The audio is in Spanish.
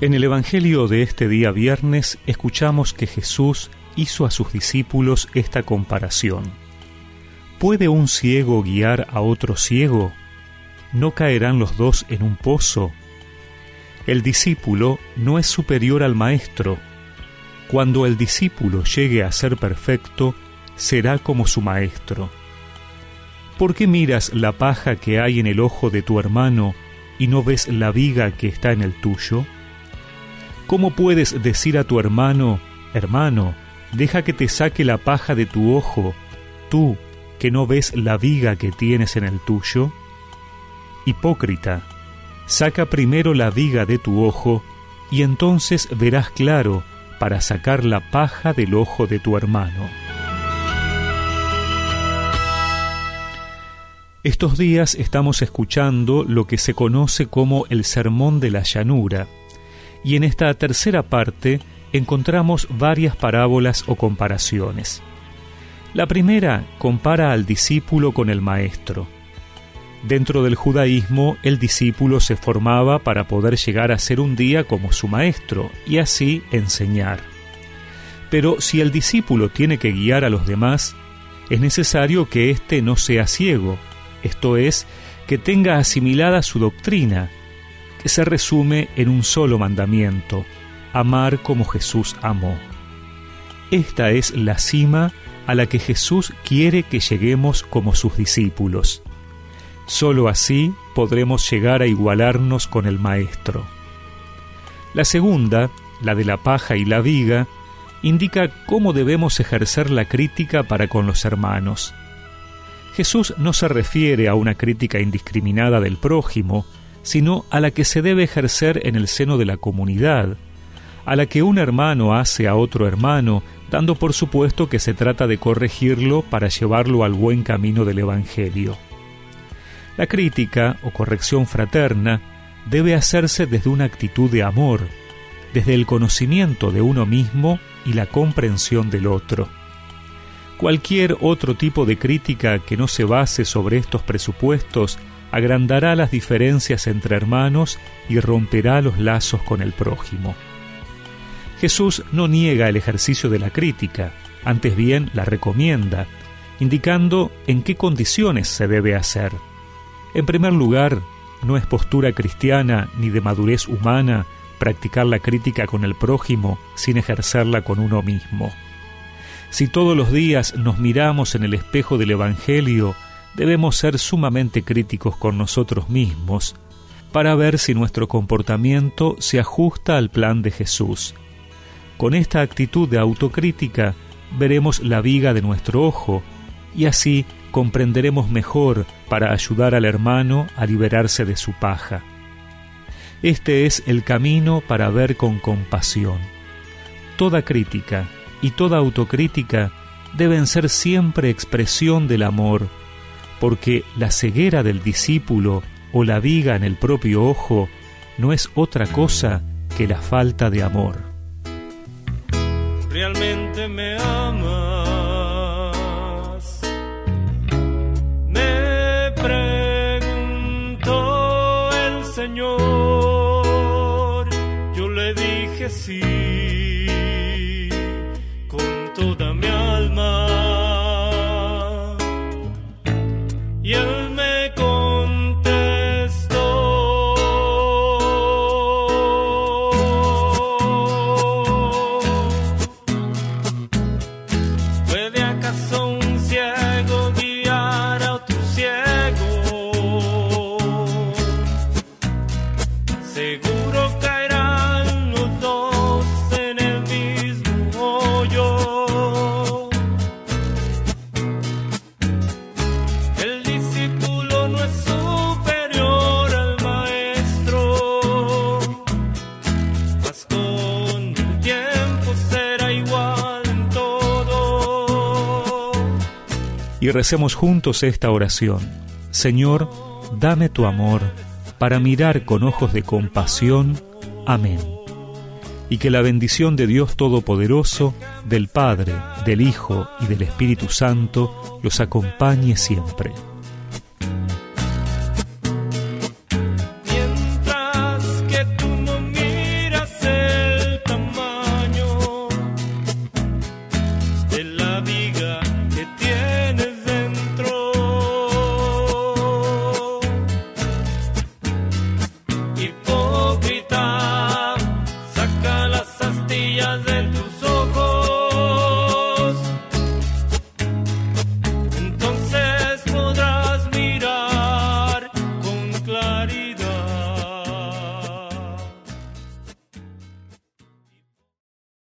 En el Evangelio de este día viernes escuchamos que Jesús hizo a sus discípulos esta comparación. ¿Puede un ciego guiar a otro ciego? ¿No caerán los dos en un pozo? El discípulo no es superior al maestro. Cuando el discípulo llegue a ser perfecto, será como su maestro. ¿Por qué miras la paja que hay en el ojo de tu hermano y no ves la viga que está en el tuyo? ¿Cómo puedes decir a tu hermano, hermano, deja que te saque la paja de tu ojo, tú que no ves la viga que tienes en el tuyo? Hipócrita, saca primero la viga de tu ojo, y entonces verás claro para sacar la paja del ojo de tu hermano. Estos días estamos escuchando lo que se conoce como el Sermón de la Llanura, y en esta tercera parte encontramos varias parábolas o comparaciones. La primera compara al discípulo con el maestro. Dentro del judaísmo, el discípulo se formaba para poder llegar a ser un día como su maestro y así enseñar. Pero si el discípulo tiene que guiar a los demás, es necesario que éste no sea ciego, esto es, que tenga asimilada su doctrina, se resume en un solo mandamiento, amar como Jesús amó. Esta es la cima a la que Jesús quiere que lleguemos como sus discípulos. Solo así podremos llegar a igualarnos con el Maestro. La segunda, la de la paja y la viga, indica cómo debemos ejercer la crítica para con los hermanos. Jesús no se refiere a una crítica indiscriminada del prójimo, sino a la que se debe ejercer en el seno de la comunidad, a la que un hermano hace a otro hermano, dando por supuesto que se trata de corregirlo para llevarlo al buen camino del Evangelio. La crítica o corrección fraterna debe hacerse desde una actitud de amor, desde el conocimiento de uno mismo y la comprensión del otro. Cualquier otro tipo de crítica que no se base sobre estos presupuestos agrandará las diferencias entre hermanos y romperá los lazos con el prójimo. Jesús no niega el ejercicio de la crítica, antes bien la recomienda, indicando en qué condiciones se debe hacer. En primer lugar, no es postura cristiana ni de madurez humana practicar la crítica con el prójimo sin ejercerla con uno mismo. Si todos los días nos miramos en el espejo del Evangelio debemos ser sumamente críticos con nosotros mismos para ver si nuestro comportamiento se ajusta al plan de Jesús. Con esta actitud de autocrítica veremos la viga de nuestro ojo y así comprenderemos mejor para ayudar al hermano a liberarse de su paja. Este es el camino para ver con compasión. Toda crítica y toda autocrítica deben ser siempre expresión del amor, porque la ceguera del discípulo o la viga en el propio ojo no es otra cosa que la falta de amor. Realmente me amas. Me preguntó el Señor. Yo le dije sí con toda mi Y recemos juntos esta oración. Señor, dame tu amor para mirar con ojos de compasión. Amén. Y que la bendición de Dios Todopoderoso, del Padre, del Hijo y del Espíritu Santo los acompañe siempre.